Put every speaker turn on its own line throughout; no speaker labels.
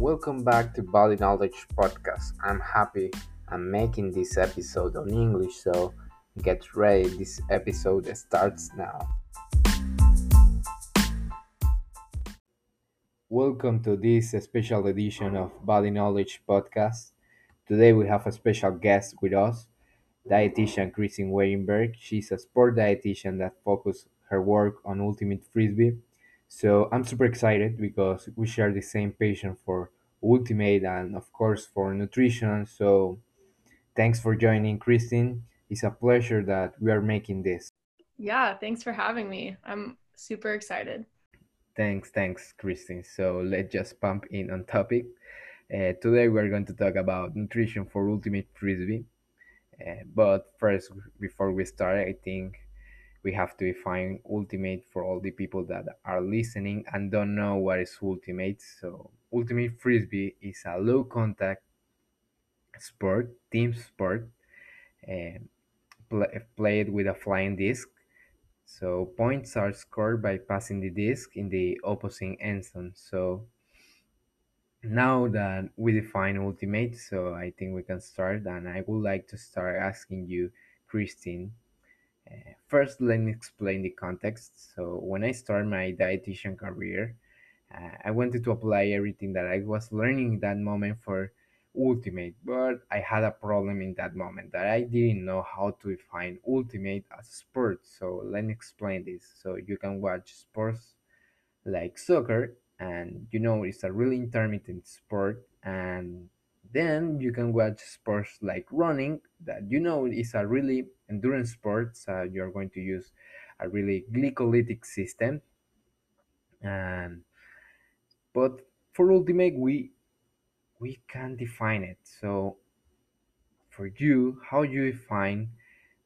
Welcome back to Body Knowledge Podcast. I'm happy I'm making this episode on English, so get ready. This episode starts now. Welcome to this special edition of Body Knowledge Podcast. Today we have a special guest with us, dietitian Christine Weinberg. She's a sport dietitian that focuses her work on ultimate frisbee. So I'm super excited because we share the same passion for ultimate and of course for nutrition. So thanks for joining, Christine. It's a pleasure that we are making this.
Yeah, thanks for having me. I'm super excited.
Thanks, thanks, Christine. So let's just pump in on topic. Uh, today we're going to talk about nutrition for ultimate frisbee. Uh, but first, before we start, I think we have to define ultimate for all the people that are listening and don't know what is ultimate. So, ultimate frisbee is a low contact sport, team sport, uh, pl- played with a flying disc. So, points are scored by passing the disc in the opposing end zone. So, now that we define ultimate, so I think we can start. And I would like to start asking you, Christine, first, let me explain the context. So, when I started my dietitian career, uh, I wanted to apply everything that I was learning in that moment for ultimate, but I had a problem in that moment that I didn't know how to define ultimate as a sport. So, let me explain this. So, you can watch sports like soccer and you know it's a really intermittent sport and then you can watch sports like running that you know is a really endurance sport so you're going to use a really glycolytic system and but for ultimate we we can define it so for you how you define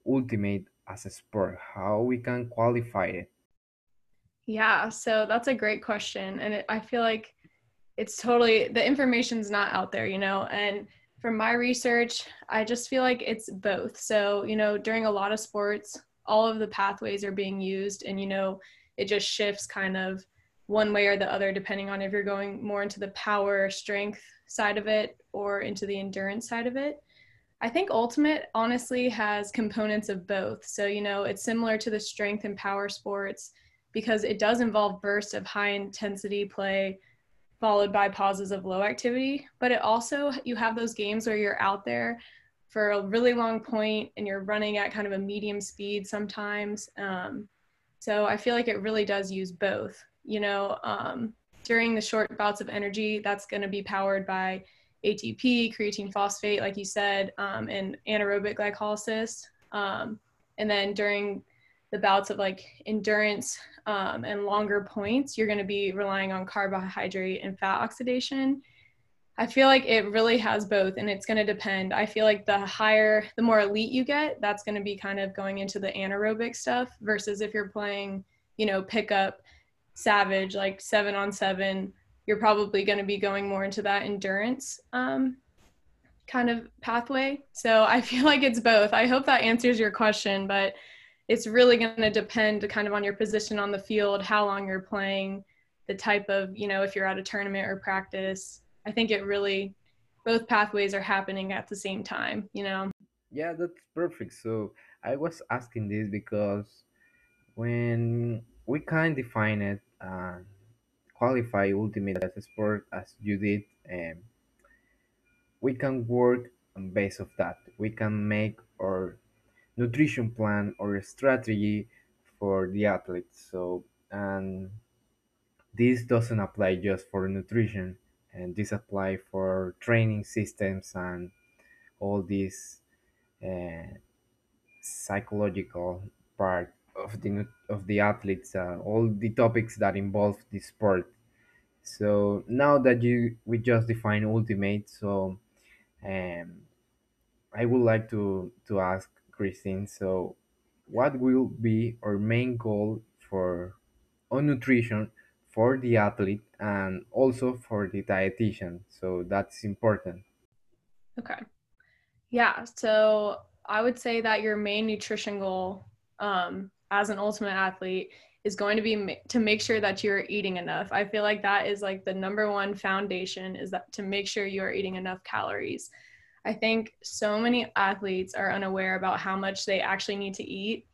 ultimate as a sport how we can qualify it
Yeah, so that's a great question. And it, I feel like it's totally, the information's not out there, you know? And from my research, I just feel like it's both. So, you know, during a lot of sports, all of the pathways are being used, and, you know, it just shifts kind of one way or the other, depending on if you're going more into the power, strength side of it or into the endurance side of it. I think Ultimate honestly has components of both. So, you know, it's similar to the strength and power sports because it does involve bursts of high intensity play followed by pauses of low activity. But it also, you have those games where you're out there for a really long point and you're running at kind of a medium speed sometimes. Um, so I feel like it really does use both. You know, um, during the short bouts of energy, that's going to be powered by ATP, creatine phosphate, like you said, um, and anaerobic glycolysis. Um, and then during the bouts of like endurance um, and longer points, you're going to be relying on carbohydrate and fat oxidation. I feel like it really has both, and it's going to depend. I feel like the higher, the more elite you get, that's going to be kind of going into the anaerobic stuff versus if you're playing, you know, pickup savage, like seven on seven, you're probably going to be going more into that endurance um, kind of pathway. So I feel like it's both. I hope that answers your question, but it's really going to depend kind of on your position on the field, how long you're playing, the type of, you know, if you're at a tournament or practice. I think it really, both pathways are happening at the same time, you know?
Yeah, that's perfect. So I was asking this because when we can define it and qualify ultimate as a sport as you did, um, we can work on base of that. We can make our nutrition plan or strategy for the athletes. So and this doesn't apply just for nutrition, and this apply for training systems and all these uh, psychological part of the of the athletes, uh, all the topics that involve the sport. So now that you we just define ultimate, so um, I would like to to ask Christine. So, what will be our main goal for on nutrition for the athlete and also for the dietitian? So that's important.
Okay. Yeah. So I would say that your main nutrition goal um, as an ultimate athlete is going to be to make sure that you're eating enough. I feel like that is like the number one foundation is that to make sure you are eating enough calories. I think so many athletes are unaware about how much they actually need to eat.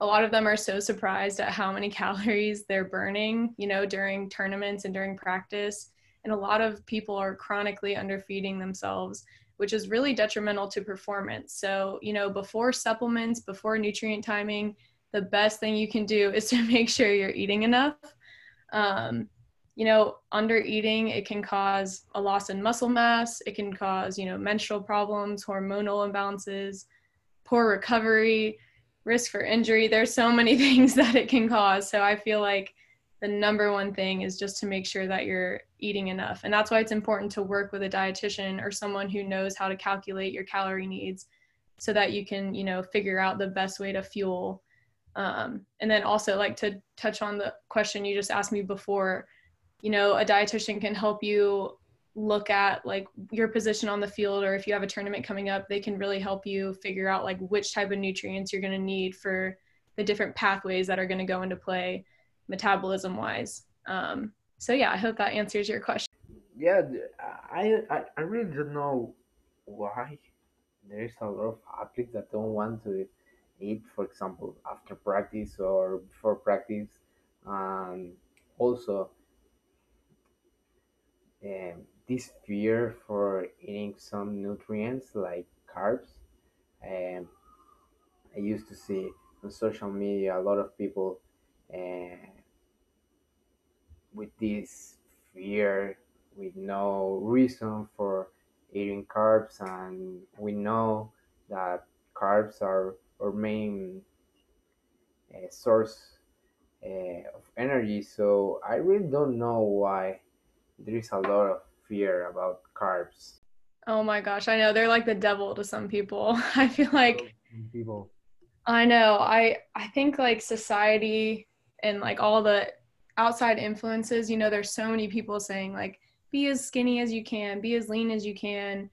A lot of them are so surprised at how many calories they're burning, you know, during tournaments and during practice. And a lot of people are chronically underfeeding themselves, which is really detrimental to performance. So, you know, before supplements, before nutrient timing, the best thing you can do is to make sure you're eating enough. Um, you know, under eating, it can cause a loss in muscle mass. It can cause, you know, menstrual problems, hormonal imbalances, poor recovery, risk for injury. There's so many things that it can cause. So I feel like the number one thing is just to make sure that you're eating enough. And that's why it's important to work with a dietitian or someone who knows how to calculate your calorie needs so that you can, you know, figure out the best way to fuel. Um, and then also like to touch on the question you just asked me before you know a dietitian can help you look at like your position on the field or if you have a tournament coming up they can really help you figure out like which type of nutrients you're going to need for the different pathways that are going to go into play metabolism wise um, so yeah i hope that answers your question.
Yeah I, I i really don't know why there's a lot of athletes that don't want to eat for example after practice or before practice. And also um, this fear for eating some nutrients like carbs. Um, I used to see on social media a lot of people uh, with this fear, with no reason for eating carbs, and we know that carbs are our main uh, source uh, of energy. So I really don't know why there is a lot of fear about carbs.
Oh my gosh, I know they're like the devil to some people. I feel like
people.
I know. I I think like society and like all the outside influences, you know, there's so many people saying like be as skinny as you can, be as lean as you can,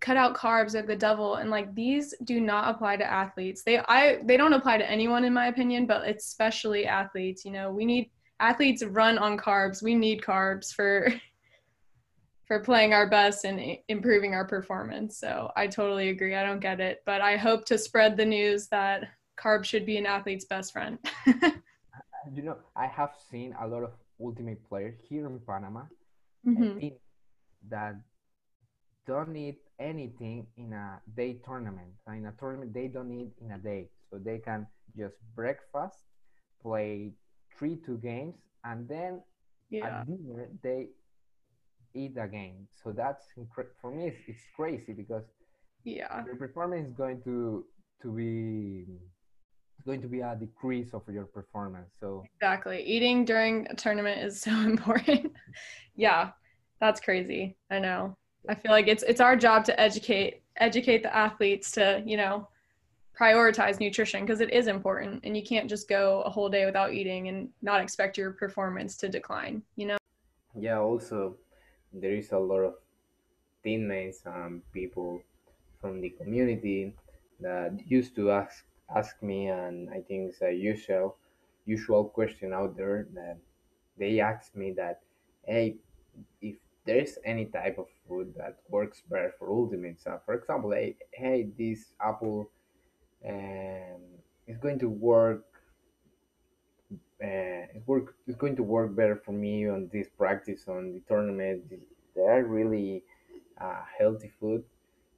cut out carbs are the devil and like these do not apply to athletes. They I they don't apply to anyone in my opinion, but especially athletes, you know. We need athletes run on carbs. We need carbs for for playing our best and improving our performance. So I totally agree. I don't get it, but I hope to spread the news that carbs should be an athlete's best friend.
you know, I have seen a lot of ultimate players here in Panama
mm-hmm.
that don't need anything in a day tournament. In a tournament, they don't need in a day, so they can just breakfast, play three two games, and then yeah. at dinner they eat again. So that's incre- for me. It's, it's crazy because
yeah,
your performance is going to to be going to be a decrease of your performance. So
exactly, eating during a tournament is so important. yeah, that's crazy. I know. I feel like it's it's our job to educate educate the athletes to you know prioritize nutrition because it is important and you can't just go a whole day without eating and not expect your performance to decline you know
yeah also there is a lot of teammates and people from the community that used to ask ask me, and I think it's a usual usual question out there that they ask me that, hey, if there's any type of food that works better for ultimates. Uh, for example, hey, hey, this apple um, is going to work. Uh, it work. It's going to work better for me on this practice on the tournament they are really uh, healthy food.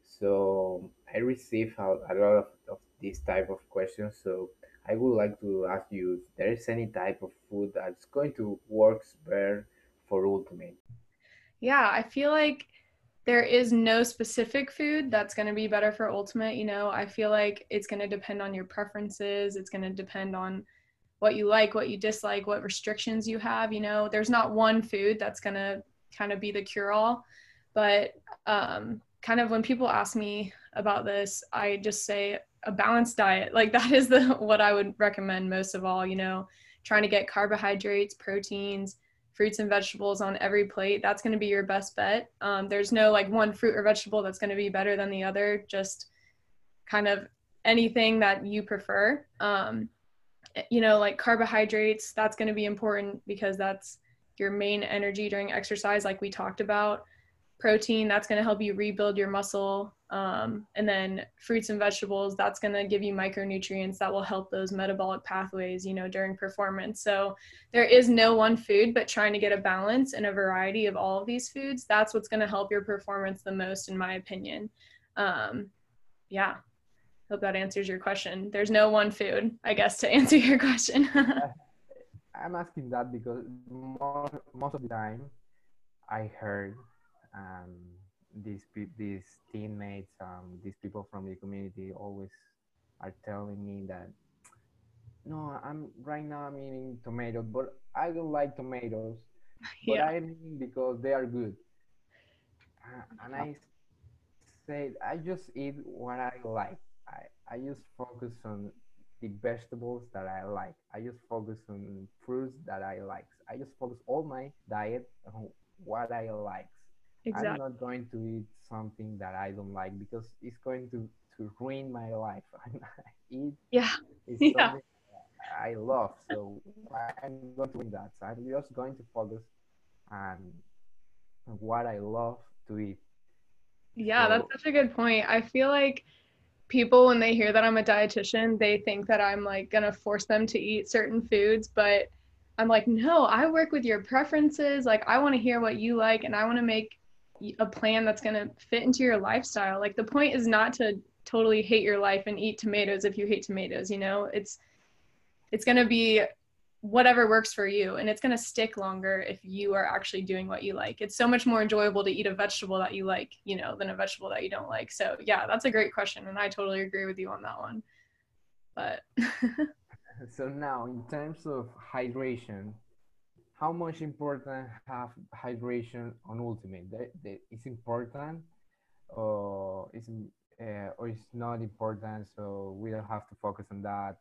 So I receive a, a lot of, of this type of questions. So I would like to ask you if there is any type of food that's going to work better for Ultimate.
Yeah, I feel like there is no specific food that's going to be better for Ultimate. You know, I feel like it's going to depend on your preferences. It's going to depend on what you like, what you dislike, what restrictions you have. You know, there's not one food that's going to kind of be the cure all. But um, kind of when people ask me about this, I just say a balanced diet. Like that is the what I would recommend most of all. You know, trying to get carbohydrates, proteins, fruits and vegetables on every plate. That's going to be your best bet. Um, there's no like one fruit or vegetable that's going to be better than the other. Just kind of anything that you prefer. Um, you know, like carbohydrates, that's going to be important because that's your main energy during exercise, like we talked about. Protein, that's going to help you rebuild your muscle. Um, and then fruits and vegetables, that's going to give you micronutrients that will help those metabolic pathways, you know, during performance. So there is no one food, but trying to get a balance and a variety of all of these foods, that's what's going to help your performance the most, in my opinion. Um, yeah, hope that answers your question. There's no one food, I guess, to answer your question.
I'm asking that because most, most of the time I heard um, these these teammates, um, these people from the community always are telling me that no, I'm right now I'm eating tomatoes, but I don't like tomatoes. But yeah. I'm eating because they are good. Uh, and I say I just eat what I like. I, just focus on the vegetables that I like. I just focus on fruits that I like. I just focus all my diet on what I like. Exactly. I'm not going to eat something that I don't like because it's going to, to ruin my life. eat
yeah. yeah.
I love. So I'm not doing that. So I'm just going to focus on what I love to eat.
Yeah, so, that's such a good point. I feel like people when they hear that I'm a dietitian, they think that I'm like going to force them to eat certain foods, but I'm like, "No, I work with your preferences. Like I want to hear what you like and I want to make a plan that's going to fit into your lifestyle." Like the point is not to totally hate your life and eat tomatoes if you hate tomatoes, you know? It's it's going to be whatever works for you and it's going to stick longer if you are actually doing what you like. It's so much more enjoyable to eat a vegetable that you like you know than a vegetable that you don't like. So yeah that's a great question and i totally agree with you on that one. But
so now in terms of hydration how much important have hydration on ultimate? That, that is important or is uh, or it's not important so we don't have to focus on that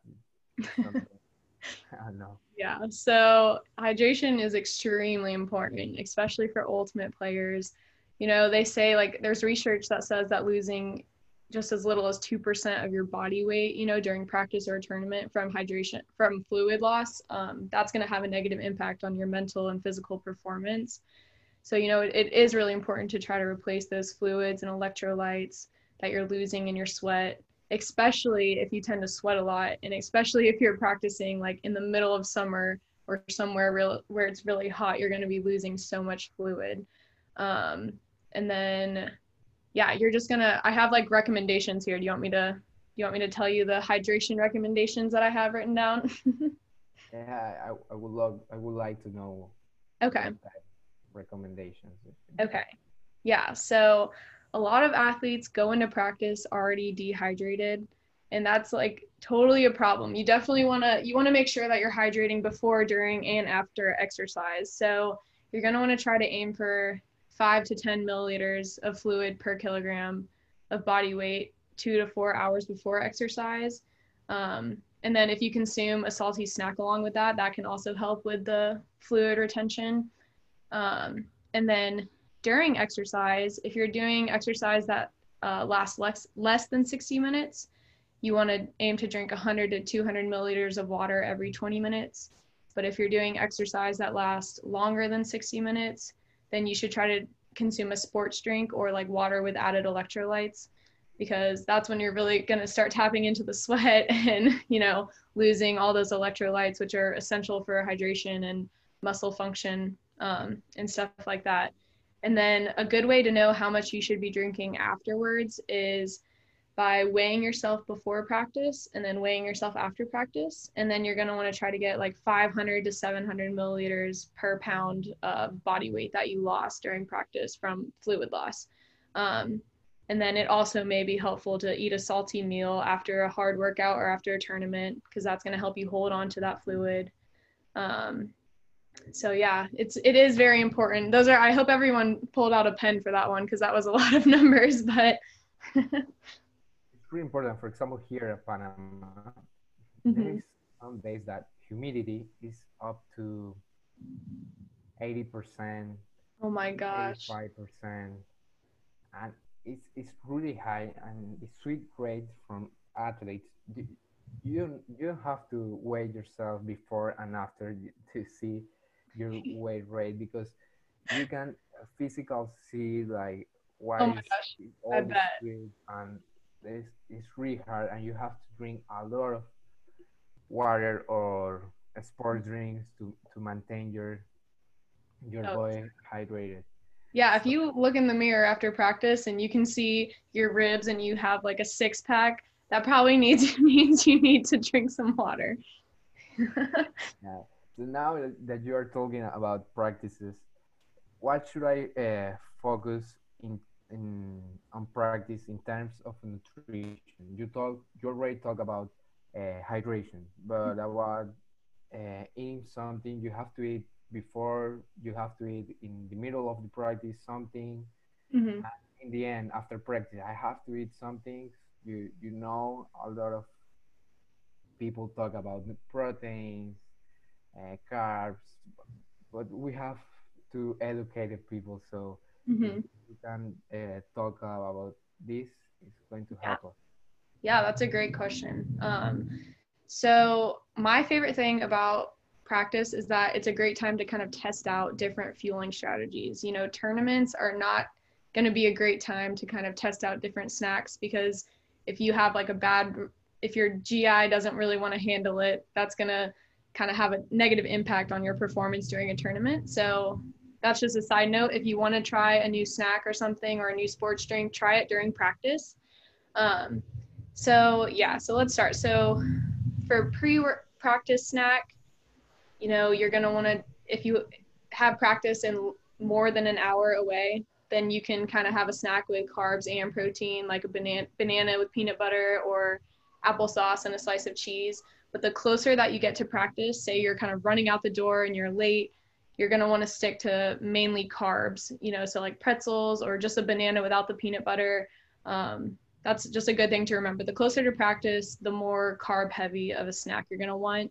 I know.
Yeah. So hydration is extremely important, especially for ultimate players. You know, they say like there's research that says that losing just as little as 2% of your body weight, you know, during practice or a tournament from hydration, from fluid loss, um, that's going to have a negative impact on your mental and physical performance. So, you know, it, it is really important to try to replace those fluids and electrolytes that you're losing in your sweat especially if you tend to sweat a lot and especially if you're practicing like in the middle of summer or somewhere real where it's really hot you're going to be losing so much fluid. Um, and then yeah you're just gonna i have like recommendations here. Do you want me to do you want me to tell you the hydration recommendations that i have written down?
Yeah I, I would love i would like to know
okay.
recommendations
okay. Yeah so a lot of athletes go into practice already dehydrated and that's like totally a problem. You definitely want to you want to make sure that you're hydrating before during and after exercise. So you're going to want to try to aim for 5 to 10 milliliters of fluid per kilogram of body weight two to four hours before exercise. Um, and then if you consume a salty snack along with that that can also help with the fluid retention. Um, and then during exercise, if you're doing exercise that uh, lasts less, less than 60 minutes, you want to aim to drink 100 to 200 milliliters of water every 20 minutes. But if you're doing exercise that lasts longer than 60 minutes, then you should try to consume a sports drink or like water with added electrolytes because that's when you're really going to start tapping into the sweat and you know losing all those electrolytes which are essential for hydration and muscle function um, and stuff like that and then a good way to know how much you should be drinking afterwards is by weighing yourself before practice and then weighing yourself after practice. And then you're going to want to try to get like 500 to 700 milliliters per pound of body weight that you lost during practice from fluid loss. Um, and then it also may be helpful to eat a salty meal after a hard workout or after a tournament because that's going to help you hold on to that fluid. Um, so yeah it's it is very important. Those are i hope everyone pulled out a pen for that one because that was a lot of numbers but
it's pretty important. For example here in panama mm-hmm. there's some days that humidity is up to 80%
oh my gosh.
5% and it's it's really high and it's sweet grade from athletes. You you don't have to weigh yourself before and after to see your weight rate because you can physical see like why
Oh
is
I
all this and it's, it's really hard and you have to drink a lot of water or sports mm-hmm. drinks to to maintain your your
Oh,
body hydrated.
Yeah, if you look in the mirror after practice and you can see your ribs and you have like a six pack, that probably needs means you need to drink some water.
yeah so now that you are talking about practices what should I uh, focus in in on practice in terms of nutrition? You talk, you already talk about uh, hydration, but about uh, eating something, you have to eat before, you have to eat in the middle of the practice something.
hmm
In the end, after practice, I have to eat something. You you know, a lot of people talk about the proteins, uh, carbs, but we have to educate the people so if
hmm
we can uh, talk about this it's going to
Yeah,
us
yeah, that's a great question. Um, so my favorite thing about practice is that it's a great time to kind of test out different fueling strategies. You know, tournaments are not going to be a great time to kind of test out different snacks because if you have like a bad if your GI doesn't really want to handle it, that's going to kind of have a negative impact on your performance during a tournament. So that's just a side note. If you want to try a new snack or something or a new sports drink, try it during practice. Um, so yeah, so let's start. So for pre-practice snack, you know, you're gonna want to if you have practice in more than an hour away, then you can kind of have a snack with carbs and protein, like a banana banana with peanut butter or applesauce and a slice of cheese. But the closer that you get to practice, say you're kind of running out the door and you're late, you're gonna want to stick to mainly carbs, you know, so like pretzels or just a banana without the peanut butter. Um, that's just a good thing to remember. The closer to practice, the more carb heavy of a snack you're gonna want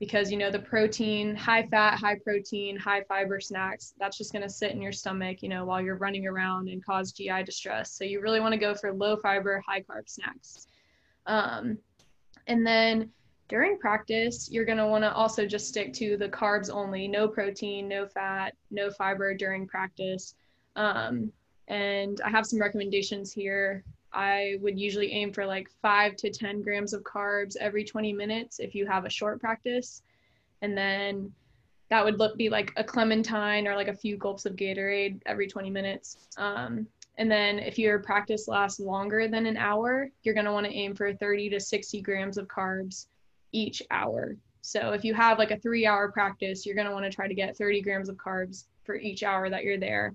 because you know the protein, high fat, high protein, high fiber snacks, that's just gonna sit in your stomach, you know, while you're running around and cause GI distress. So you really want to go for low fiber, high carb snacks. Um, and then during practice, you're going to want to also just stick to the carbs only, no protein, no fat, no fiber during practice. Um, and I have some recommendations here. I would usually aim for like five to 10 grams of carbs every 20 minutes if you have a short practice. And then that would look be like a clementine or like a few gulps of Gatorade every 20 minutes. Um, and then if your practice lasts longer than an hour, you're going to want to aim for 30 to 60 grams of carbs each hour. So if you have like a three hour practice, you're going to want to try to get 30 grams of carbs for each hour that you're there.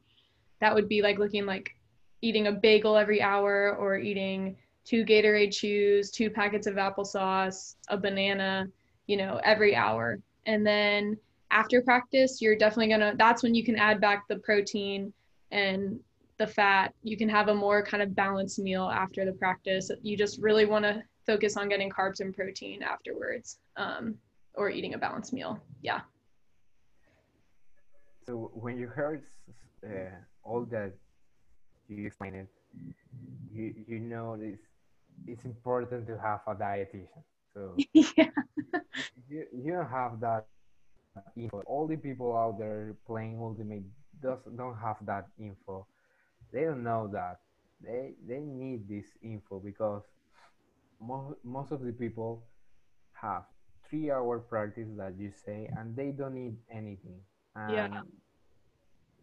That would be like looking like eating a bagel every hour or eating two Gatorade chews, two packets of applesauce, a banana, you know, every hour. And then after practice, you're definitely going to, that's when you can add back the protein and the fat. You can have a more kind of balanced meal after the practice. You just really want to focus on getting carbs and protein afterwards um, or eating a balanced meal. Yeah.
so when you heard uh, all that you explained it you you know this it's important to have a dietitian so
yeah.
you, you don't have that info all the people out there playing ultimate does, don't have that info they don't know that they they need this info because most, most of the people have three hour practice that you say and they don't need anything.
Yeah.
and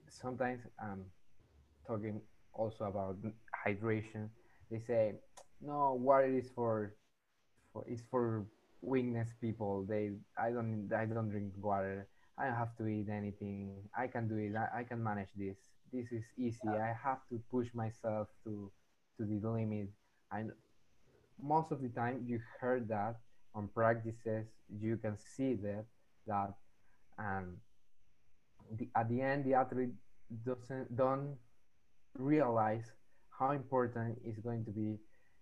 sometimes um talking also about hydration. They say no water is for for is for weakness people. They i don't i don't drink water. I don't have to eat anything. I can do it. I, I can manage this. This is easy. I have to push myself to to the limit. And most of the time you heard that on practices you can see that that um, the, at the end the athlete doesn't don't realize how important is going to be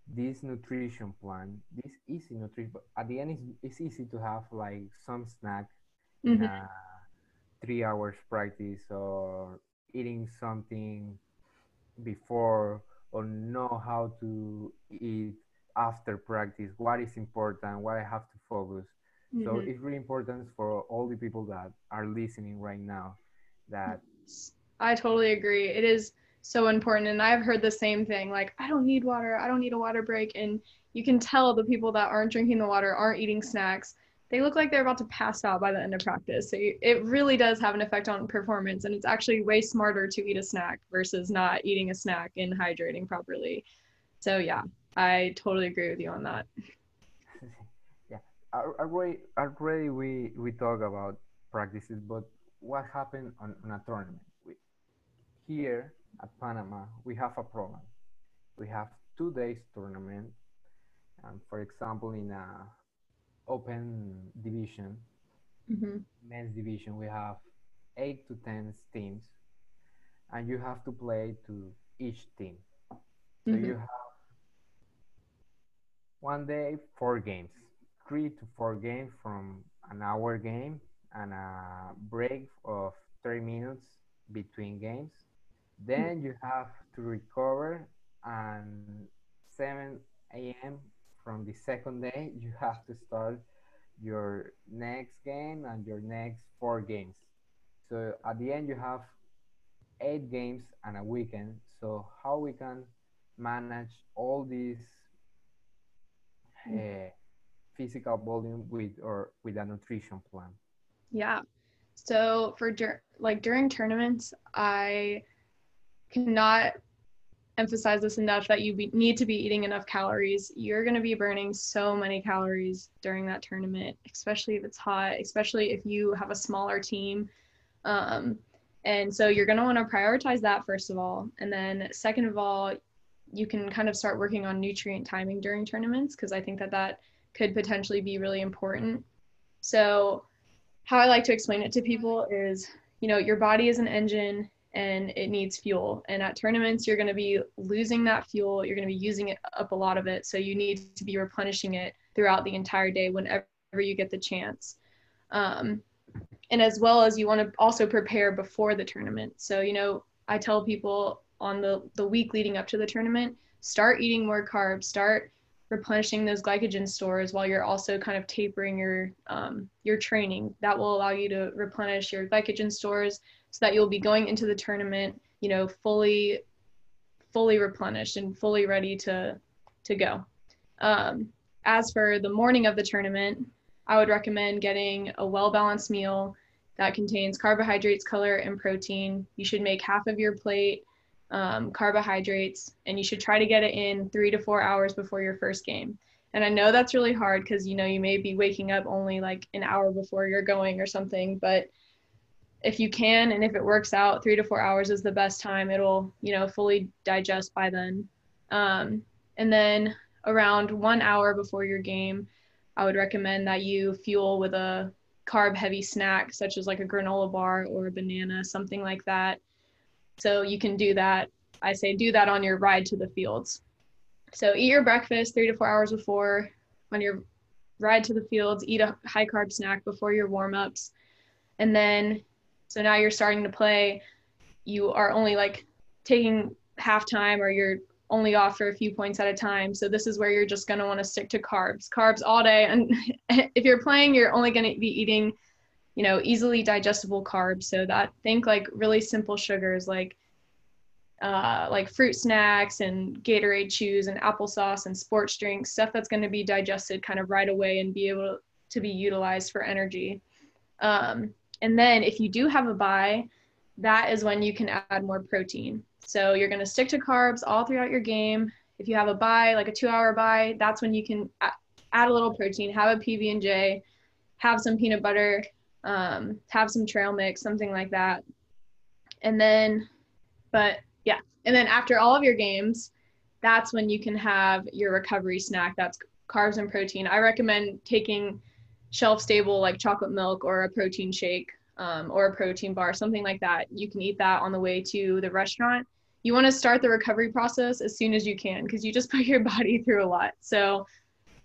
this nutrition plan this easy nutrition but at the end it's, it's easy to have like some snack in
Mhm.
a three hours practice or eating something before or know how to eat after practice, what is important, what I have to focus. Mm-hmm. So it's really important for all the people that are listening right now that
I totally agree. It is so important and I've heard the same thing like I don't need water, I don't need a water break and you can tell the people that aren't drinking the water, aren't eating snacks, they look like they're about to pass out by the end of practice. So you, it really does have an effect on performance and it's actually way smarter to eat a snack versus not eating a snack and hydrating properly. So yeah, I totally agree with you on that.
yeah, already, already we we talk about practices, but what happened on, on a tournament? We, here at Panama, we have a problem. We have two days tournament. Um, for example, in a open division, mm-hmm. men's division, we have eight to ten teams, and you have to play to each team. So mm-hmm. you have one day, four games, three to four games from an hour game and a break of 30 minutes between games. Then hmm. you have to recover and 7 a.m. from the second day, you have to start your next game and your next four games. So at the end, you have eight games and a weekend. So how we can manage all these uh, physical volume with or with a nutrition plan?
Yeah. So for dur- like during tournaments, I cannot emphasize this enough that you be- need to be eating enough calories. You're going to be burning so many calories during that tournament, especially if it's hot, especially if you have a smaller team. Um, and so you're going to want to prioritize that first of all. And then second of all, you can kind of start working on nutrient timing during tournaments because I think that that could potentially be really important. So, how I like to explain it to people is, you know, your body is an engine and it needs fuel. And at tournaments, you're going to be losing that fuel. You're going to be using it up a lot of it. So you need to be replenishing it throughout the entire day whenever you get the chance. Um, and as well as you want to also prepare before the tournament. So, you know, I tell people on the, the week leading up to the tournament, start eating more carbs, start replenishing those glycogen stores while you're also kind of tapering your um, your training. That will allow you to replenish your glycogen stores so that you'll be going into the tournament, you know, fully fully replenished and fully ready to to go. Um, as for the morning of the tournament, I would recommend getting a well balanced meal that contains carbohydrates, color, and protein. You should make half of your plate um, carbohydrates, and you should try to get it in three to four hours before your first game. And I know that's really hard because you know you may be waking up only like an hour before you're going or something, but if you can and if it works out, three to four hours is the best time. It'll you know fully digest by then. Um, and then around one hour before your game, I would recommend that you fuel with a carb heavy snack such as like a granola bar or a banana, something like that. So you can do that. I say do that on your ride to the fields. So eat your breakfast three to four hours before on your ride to the fields, eat a high carb snack before your warm ups. And then, so now you're starting to play. You are only like taking halftime or you're only off for a few points at a time. So this is where you're just going to want to stick to carbs, carbs all day. And if you're playing, you're only going to be eating you know, easily digestible carbs. So that think like really simple sugars like uh, like fruit snacks and Gatorade chews and applesauce and sports drinks, stuff that's going to be digested kind of right away and be able to be utilized for energy. Um, and then if you do have a bye, that is when you can add more protein. So you're going to stick to carbs all throughout your game. If you have a bye, like a two hour bye, that's when you can add a little protein, have a PB and J, have some peanut butter, um, have some trail mix, something like that. And then, but yeah, and then after all of your games, that's when you can have your recovery snack. That's carbs and protein. I recommend taking shelf stable like chocolate milk or a protein shake um, or a protein bar, something like that. You can eat that on the way to the restaurant. You want to start the recovery process as soon as you can because you just put your body through a lot. So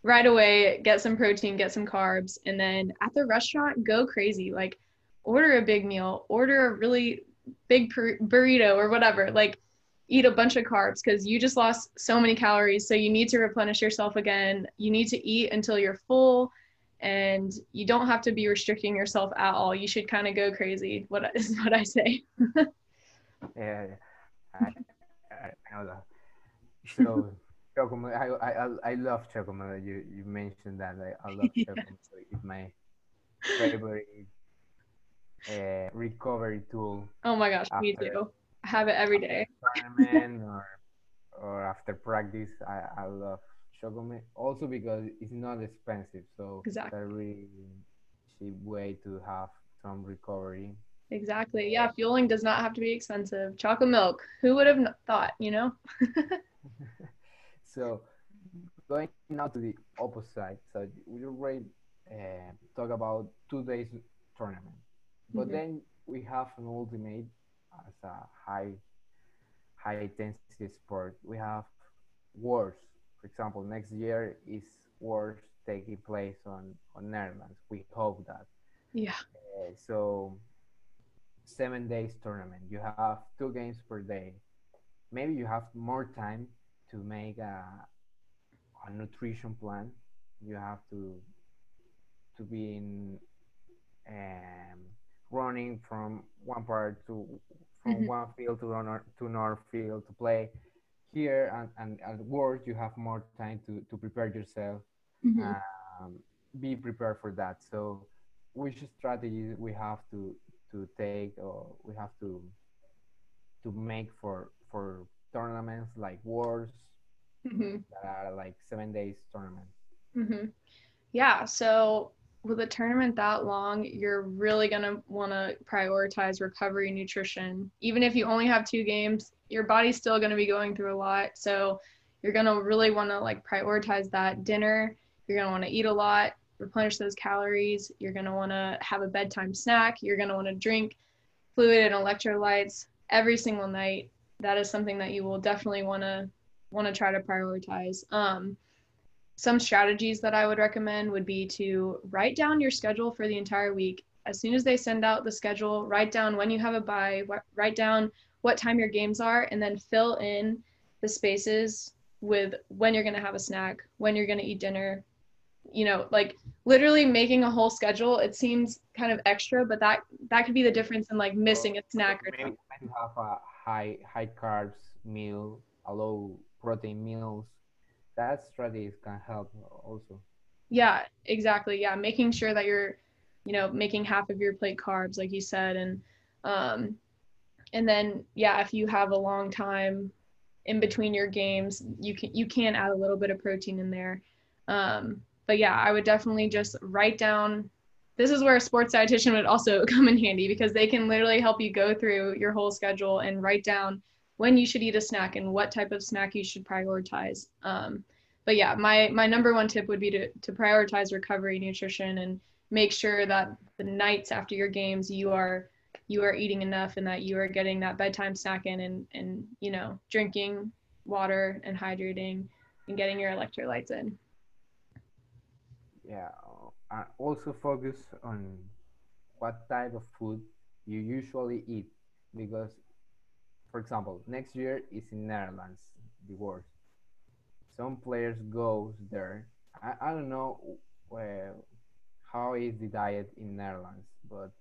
right away get some protein get some carbs and then at the restaurant go crazy like order a big meal order a really big burrito or whatever like eat a bunch of carbs because you just lost so many calories. So you need to replenish yourself again. You need to eat until you're full and you don't have to be restricting yourself at all. You should kind of go crazy. What is what I say.
yeah, I, I, I. So chocolate, I, I, I love chocolate. You you mentioned that. I, I love chocolate. It's my favorite uh, recovery tool.
Oh my gosh, me too. I have it every day.
Or or after practice, I, I love chocolate also because it's not expensive. So
exactly.
it's a really cheap way to have some recovery.
Exactly. Yeah, fueling does not have to be expensive. Chocolate milk. Who would have thought? You know.
so going now to the opposite. Side. So we already uh, talk about two days tournament. But mm-hmm. then we have an ultimate as a high high intensity sport. We have Worlds. For example, next year is Worlds taking place on on Netherlands. We hope that.
Yeah.
Uh, so seven days tournament. You have two games per day. Maybe you have more time to make a a nutrition plan. You have to to be in um, running from one part to from mm-hmm. one field to another to another field to play. Here and, and at work, you have more time to, to prepare yourself, mm-hmm. um, be prepared for that. So, which strategies we have to to take or we have to to make for for tournaments like Worlds mm-hmm. that are like seven days tournament.
Mm-hmm. Yeah. So with a tournament that long, you're really going to want to prioritize recovery nutrition. Even if you only have two games, your body's still going to be going through a lot. So you're going to really want to like prioritize that dinner. You're going to want to eat a lot, replenish those calories. You're going to want to have a bedtime snack. You're going to want to drink fluid and electrolytes every single night. That is something that you will definitely want to want to try to prioritize. Um, some strategies that I would recommend would be to write down your schedule for the entire week. As soon as they send out the schedule, write down when you have a bye, write down what time your games are, and then fill in the spaces with when you're going to have a snack, when you're going to eat dinner. You know, like literally making a whole schedule. It seems kind of extra, but that that could be the difference in like missing a snack or
maybe have a high high carbs meal, a low protein meals. That strategies can help also.
Yeah exactly. Yeah making sure that you're you know making half of your plate carbs like you said and um and then yeah if you have a long time in between your games you can you can add a little bit of protein in there. Um but yeah i would definitely just write down this is where a sports dietitian would also come in handy because they can literally help you go through your whole schedule and write down when you should eat a snack and what type of snack you should prioritize. Um, but yeah, my my number one tip would be to to prioritize recovery nutrition and make sure that the nights after your games you are you are eating enough and that you are getting that bedtime snack in and and you know drinking water and hydrating and getting your electrolytes in.
Yeah, Also focus on what type of food you usually eat because for example, next year is in Netherlands, the World. Some players goes there. I, I don't know well, how is the diet in Netherlands, but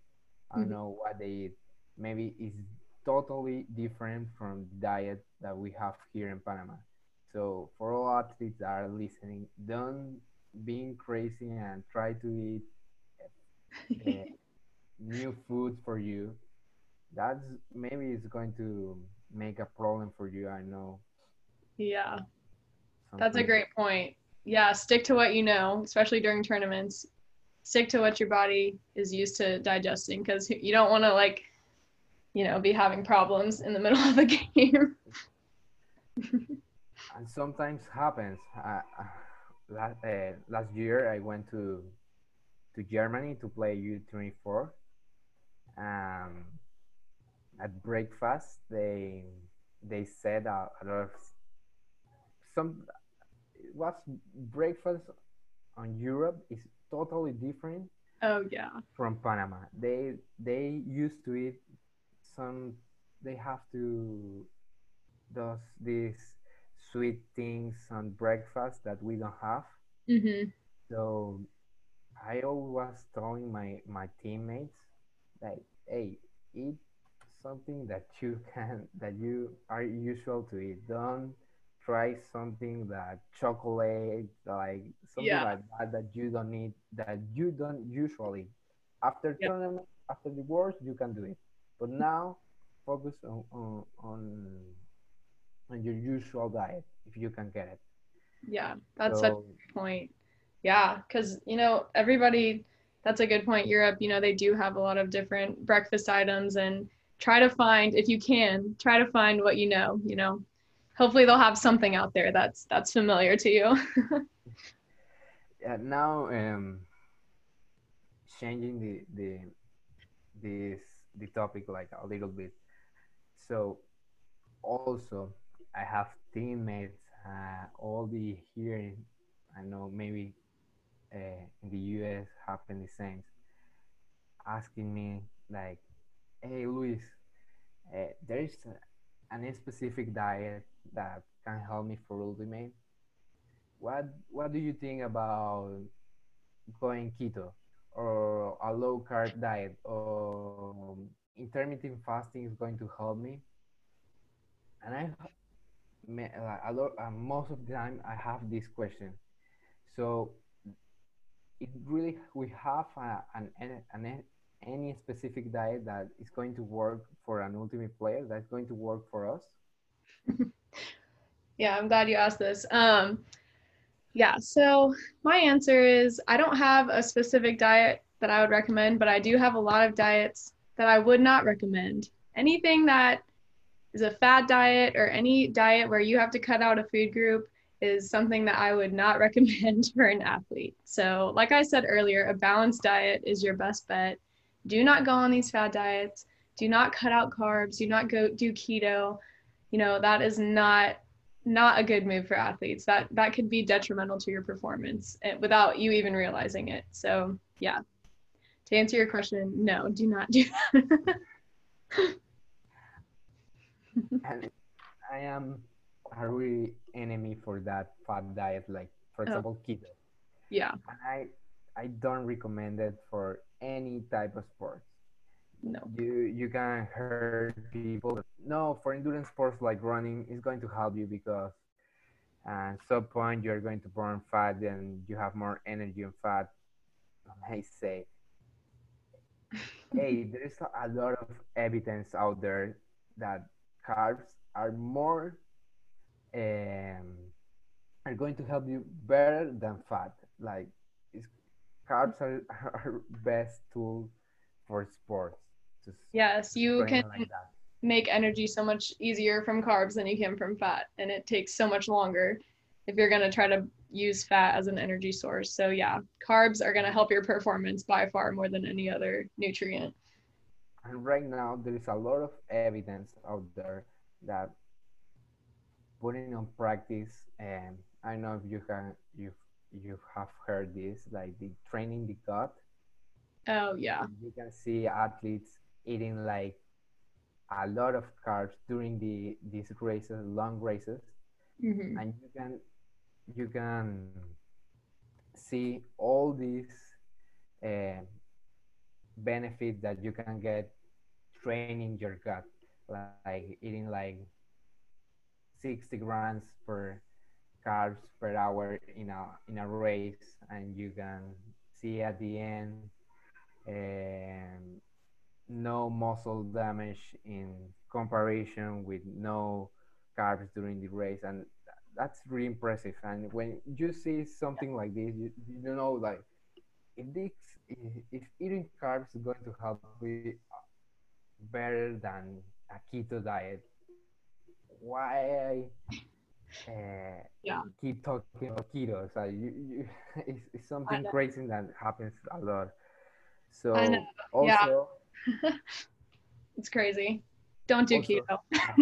I don't mm-hmm. know what they eat. Maybe it's totally different from the diet that we have here in Panama. So for all athletes that are listening, don't being crazy and try to eat uh, new food for you that's maybe it's going to make a problem for you i know.
Yeah. Something. that's a great point. Yeah stick to what you know especially during tournaments. Stick to what your body is used to digesting because you don't want to like you know be having problems in the middle of the game.
And sometimes happens. Uh, last, uh, last year i went to to germany to play u24 um at breakfast they they said a, a lot of some what's breakfast on Europe is totally different.
Oh yeah.
From Panama, they they used to eat some. They have to those these sweet things and breakfast that we don't have.
Mm-hmm.
So I always telling my my teammates like, hey, eat something that you can that you are usual to eat. Don't try something that chocolate like something
Yeah.
like that that you don't need that you don't usually after tournament after the Worlds you can do it but now focus on on on, on your usual diet if you can get it
Yeah, that's such
so
a point. Yeah, because you know everybody. That's a good point. Europe, you know, they do have a lot of different breakfast items, and try to find if you can try to find what you know. You know, hopefully they'll have something out there that's that's familiar to you.
yeah, now um changing the the this the topic like a little bit so also i have teammates uh, all the here in, i know maybe uh, in the us happen the same asking me like hey luis uh, there is a, an specific diet that can help me for ultimate. What what do you think about going keto or a low carb diet or intermittent fasting is going to help me? And i a lot uh, most of the time i have this question so it really we have a, an, an any specific diet that is going to work for an ultimate player that's going to work for us
yeah, I'm glad you asked this. Um, yeah, so my answer is I don't have a specific diet that I would recommend, but I do have a lot of diets that I would not recommend. Anything that is a fad diet or any diet where you have to cut out a food group is something that I would not recommend for an athlete. So, like I said earlier, a balanced diet is your best bet. Do not go on these fad diets. Do not cut out carbs. Do not go do keto. You know, that is not not a good move for athletes. That that could be detrimental to your performance eh, without you even realizing it. So, yeah. To answer your question, no, do not do that.
and I am a really enemy for that fat diet, like for
Oh.
example keto.
yeah.
And I I don't recommend it for any type of sports.
No.
You you can hurt people. No, for endurance sports like running, it's going to help you because at some point you're going to burn fat and you have more energy and fat. I say, hey, there is a lot of evidence out there that carbs are more um, are going to help you better than fat. Like carbs are, are best tool for sports. s-
Yes, you can
like
make energy so much easier from carbs than you can from fat, and it takes so much longer if you're going to try to use fat as an energy source. So, yeah, carbs are going to help your performance by far more than any other nutrient.
And right now there is a lot of evidence out there that putting on practice and I know if you can you you have heard this like the training the gut.
Oh, yeah.
you can see athletes eating like a lot of carbs during the these races long races.
Hmm
and you can you can see all these uh, benefits that you can get training your gut like eating like 60 grams per carbs per hour in a in a race and you can see at the end um, no muscle damage in comparison with no carbs during the race and that's really impressive. And when you see something like this you, you know like if this if eating carbs is going to help you better than a keto diet. Why uh,
Yeah.
keep talking about keto? So you, you it's, it's something crazy that happens a lot. So also
yeah. It's crazy. Don't do
Also-
keto.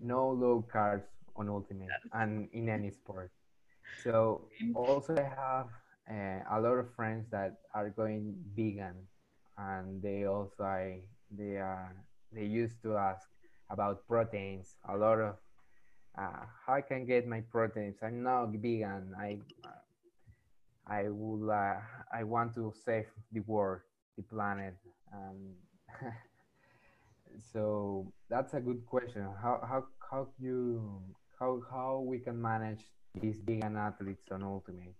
no low carbs on ultimate and in any sport. So also i have uh, a lot of friends that are going vegan and they also they are they used to ask about proteins, a lot of uh, how I can get my proteins. I'm not vegan. I I will uh, I want to save the world, the planet. Um, so that's a good question. How how how you how how we can manage these vegan athletes on Ultimate?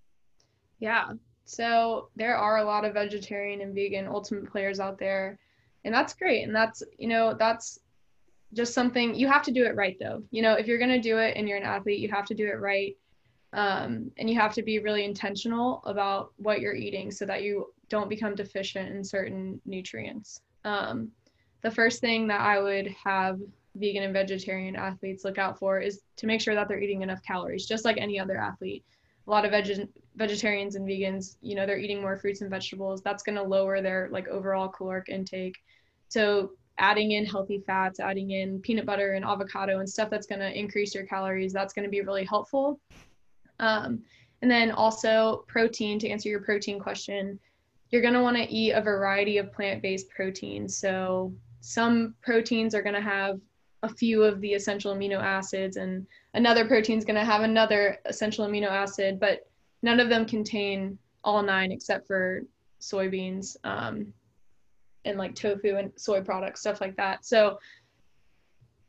Yeah. So there are a lot of vegetarian and vegan ultimate players out there. And that's great. And that's, you know, that's just something you have to do it right though. You know, if you're going to do it and you're an athlete, you have to do it right. Um, and you have to be really intentional about what you're eating so that you don't become deficient in certain nutrients. Um, the first thing that I would have vegan and vegetarian athletes look out for is to make sure that they're eating enough calories, just like any other athlete. A lot of veg- vegetarians and vegans, you know, they're eating more fruits and vegetables. That's going to lower their like overall caloric intake. So adding in healthy fats, adding in peanut butter and avocado and stuff that's going to increase your calories, that's going to be really helpful. Um, and then also protein, to answer your protein question, you're going to want to eat a variety of plant based proteins. So some proteins are going to have a few of the essential amino acids, and another protein is going to have another essential amino acid, but none of them contain all nine except for soybeans. Um, and like tofu and soy products, stuff like that. So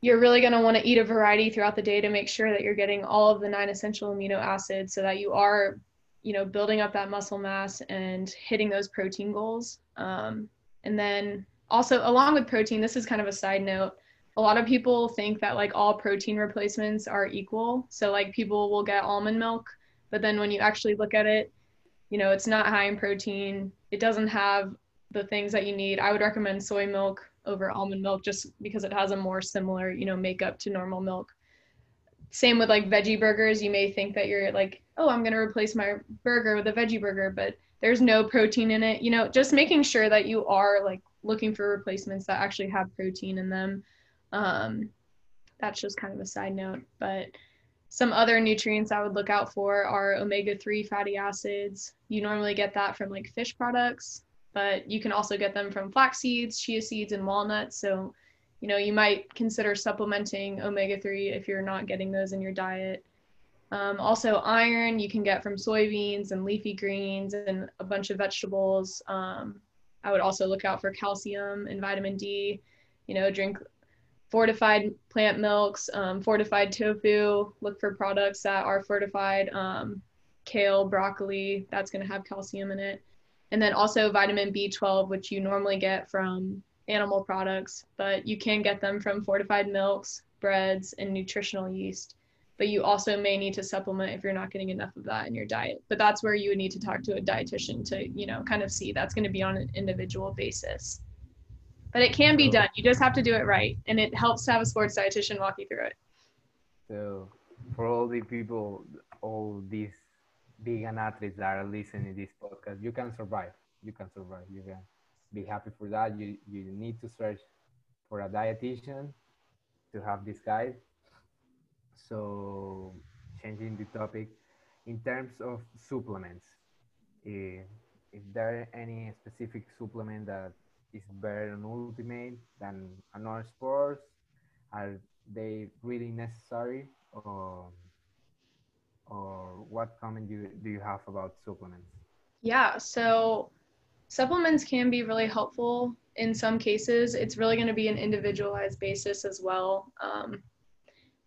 you're really going to want to eat a variety throughout the day to make sure that you're getting all of the nine essential amino acids so that you are, you know, building up that muscle mass and hitting those protein goals. Um, and then also, along with protein, this is kind of a side note. A lot of people think that like all protein replacements are equal. So, like, people will get almond milk, but then when you actually look at it, you know, it's not high in protein. It doesn't have the things that you need. I would recommend soy milk over almond milk just because it has a more similar, you know, makeup to normal milk. Same with like veggie burgers. You may think that you're like, oh, I'm going to replace my burger with a veggie burger, but there's no protein in it. You know, just making sure that you are like looking for replacements that actually have protein in them. Um, that's just kind of a side note. But some other nutrients I would look out for are omega 3 fatty acids. You normally get that from like fish products but you can also get them from flax seeds, chia seeds, and walnuts. So, you know, you might consider supplementing omega 3 if you're not getting those in your diet. Um, also, iron you can get from soybeans and leafy greens and a bunch of vegetables. Um, I would also look out for calcium and vitamin D. You know, drink fortified plant milks, um, fortified tofu. Look for products that are fortified. Um, kale, broccoli, that's going to have calcium in it and then also vitamin B12, which you normally get from animal products, but you can get them from fortified milks, breads, and nutritional yeast. But you also may need to supplement if you're not getting enough of that in your diet. But that's where you would need to talk to a dietitian to, you know, kind of see. That's going to be on an individual basis. But it can be done. You just have to do it right, and it helps to have a sports dietitian walk you through it.
So, for all the people, all these vegan athletes that are listening to this podcast, you can survive. You can survive. You can be happy for that. You you need to search for a dietitian to have this guide. So changing the topic, in terms of supplements, if, if there are any specific supplement that is better on ultimate than another sports, are they really necessary or or what comment do you, do you have about supplements?
Yeah, so supplements can be really helpful in some cases. It's really going to be an individualized basis as well. Um,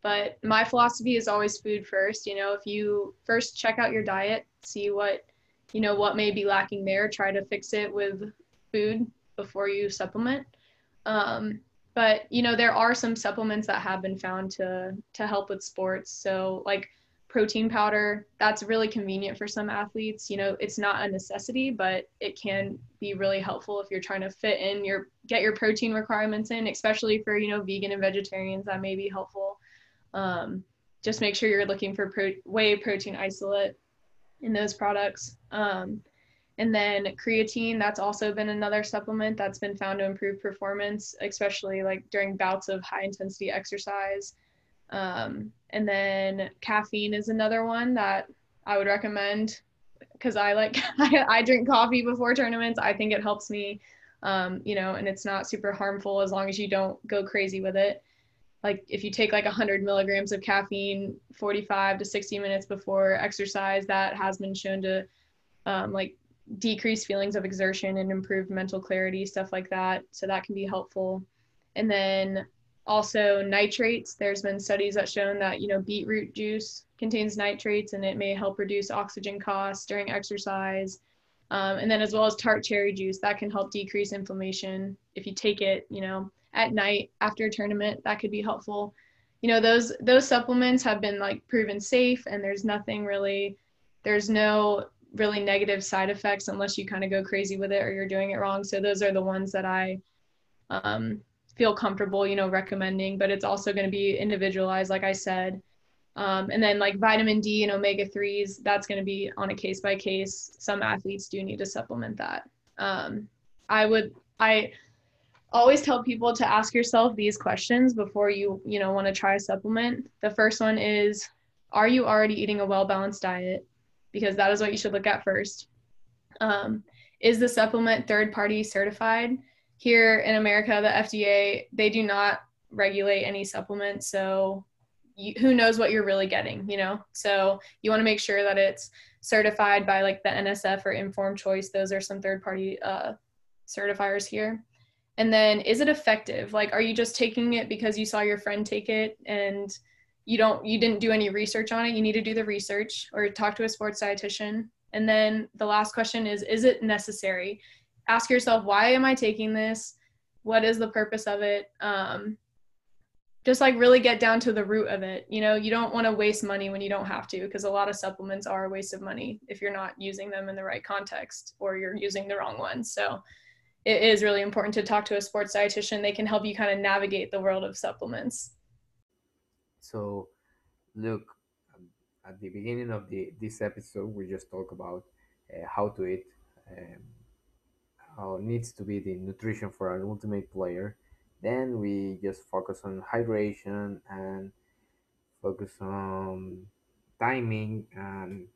but my philosophy is always food first. You know, if you first check out your diet, see what, you know, what may be lacking there, try to fix it with food before you supplement. Um, but you know, there are some supplements that have been found to to help with sports. So like protein powder that's really convenient for some athletes you know it's not a necessity but it can be really helpful if you're trying to fit in your get your protein requirements in especially for you know vegan and vegetarians that may be helpful um, just make sure you're looking for pro- whey protein isolate in those products um, and then creatine that's also been another supplement that's been found to improve performance especially like during bouts of high intensity exercise um, and then caffeine is another one that I would recommend because I like I, drink coffee before tournaments. I think it helps me, um, you know, and it's not super harmful as long as you don't go crazy with it. like if you take like 100 milligrams of caffeine 45 to 60 minutes before exercise that has been shown to um, like decrease feelings of exertion and improve mental clarity stuff like that. So that can be helpful. And then also nitrates. There's been studies that shown that you know beetroot juice contains nitrates and it may help reduce oxygen costs during exercise. Um, and then as well as tart cherry juice that can help decrease inflammation. If you take it you know at night after a tournament that could be helpful. You know those those supplements have been like proven safe and there's nothing really there's no really negative side effects unless you kind of go crazy with it or you're doing it wrong. So those are the ones that i um, feel comfortable you know recommending but it's also going to be individualized like i said. Um, and then like vitamin d and omega 3s that's going to be on a case by case. Some athletes do need to supplement that. Um, i would i always tell people to ask yourself these questions before you you know want to try a supplement. The first one is are you already eating a well balanced diet because that is what you should look at first. Um, is the supplement third party certified? Here in america the fda they do not regulate any supplements so you, who knows what you're really getting you know? So you want to make sure that it's certified by like the nsf or informed choice. Those are some third party uh, certifiers here. And then is it effective? Like are you just taking it because you saw your friend take it and you don't you didn't do any research on it? You need to do the research or talk to a sports dietitian. And then the last question is is it necessary? Ask yourself why am I taking this? What is the purpose of it? Um, just like really get down to the root of it. You know, you don't want to waste money when you don't have to because a lot of supplements are a waste of money if you're not using them in the right context or you're using the wrong ones. So it is really important to talk to a sports dietitian. They can help you kind of navigate the world of supplements.
So, look, at the beginning of the this episode, we just talk about uh, how to eat, um, how it needs to be the nutrition for an ultimate player. Then we just focus on hydration and focus on timing, and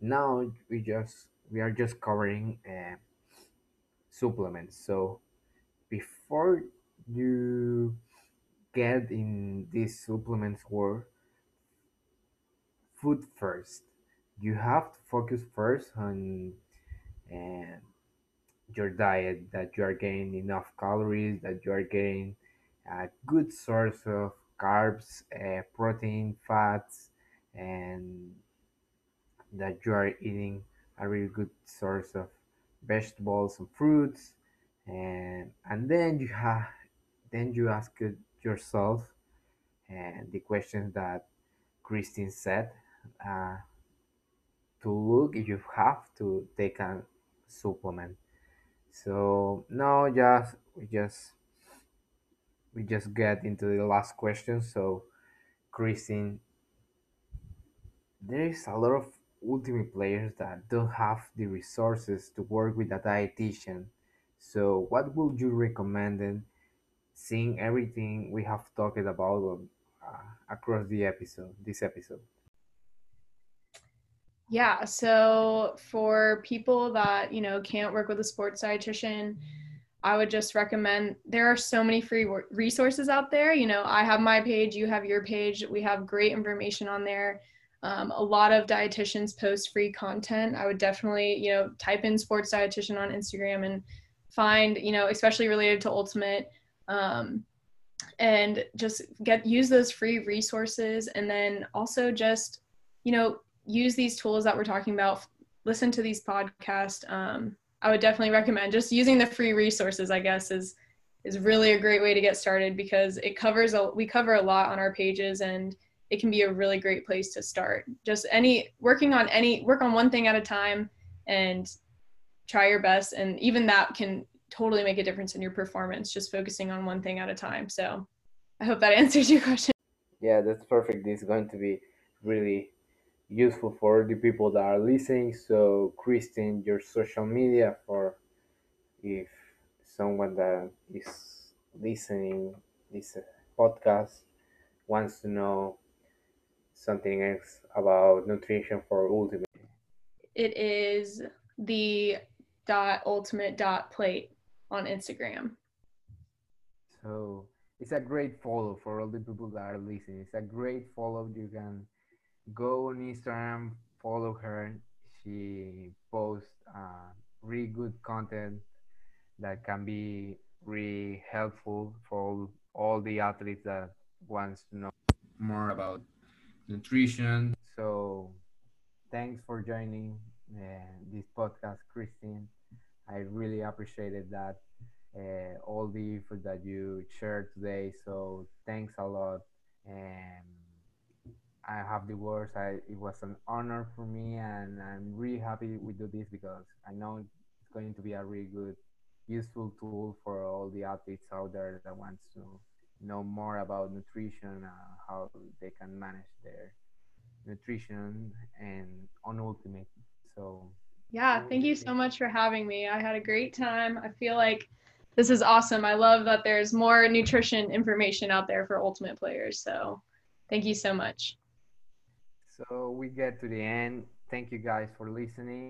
now we just we are just covering. Uh, supplements. So before you get in this supplements were food first. You have to focus first on uh, your diet, that you are getting enough calories, that you are getting a good source of carbs, uh, protein, fats, and that you are eating a really good source of vegetables and fruits and and then you have then you ask yourself and the questions that Christine said uh, to look if you have to take a supplement so now just we just we just get into the last question so Christine there is a lot of ultimate players that don't have the resources to work with a dietitian. So, what would you recommend seeing everything we have talked about uh, across the episode, this episode?
Yeah, so for people that, you know, can't work with a sports dietitian, I would just recommend there are so many free resources out there. You know, I have my page, you have your page. We have great information on there. Um, a lot of dietitians post free content. I would definitely, you know, type in sports dietitian on Instagram and find, you know, especially related to Ultimate, um, and just get use those free resources. And then also just, you know, use these tools that we're talking about. Listen to these podcasts. Um, I would definitely recommend just using the free resources. I guess is is really a great way to get started because it covers a we cover a lot on our pages and it can be a really great place to start. Just any working on any work on one thing at a time and try your best and even that can totally make a difference in your performance just focusing on one thing at a time. So I hope that answers your question.
Yeah, that's perfect. This is going to be really useful for the people that are listening. So, Christine, your social media for if someone that is listening this podcast wants to know something else about nutrition for ultimate?
It is the dot ultimate dot plate on Instagram.
So it's a great follow for all the people that are listening. It's a great follow. You can go on Instagram, follow her. She posts uh, really good content that can be really helpful for all, the athletes that wants to know more about nutrition. So thanks for joining uh, this podcast, Christine. I really appreciated that uh, all the effort that you shared today. So thanks a lot. And I have the words. I, it was an honor for me, and I'm really happy we do this because I know it's going to be a really good, useful tool for all the athletes out there that wants to know more about nutrition, uh, how they can manage their nutrition, and on Ultimate. So
yeah, thank you so much for having me. I had a great time. I feel like this is awesome. I love that there's more nutrition information out there for ultimate players. So thank you so much.
So we get to the end. Thank you guys for listening.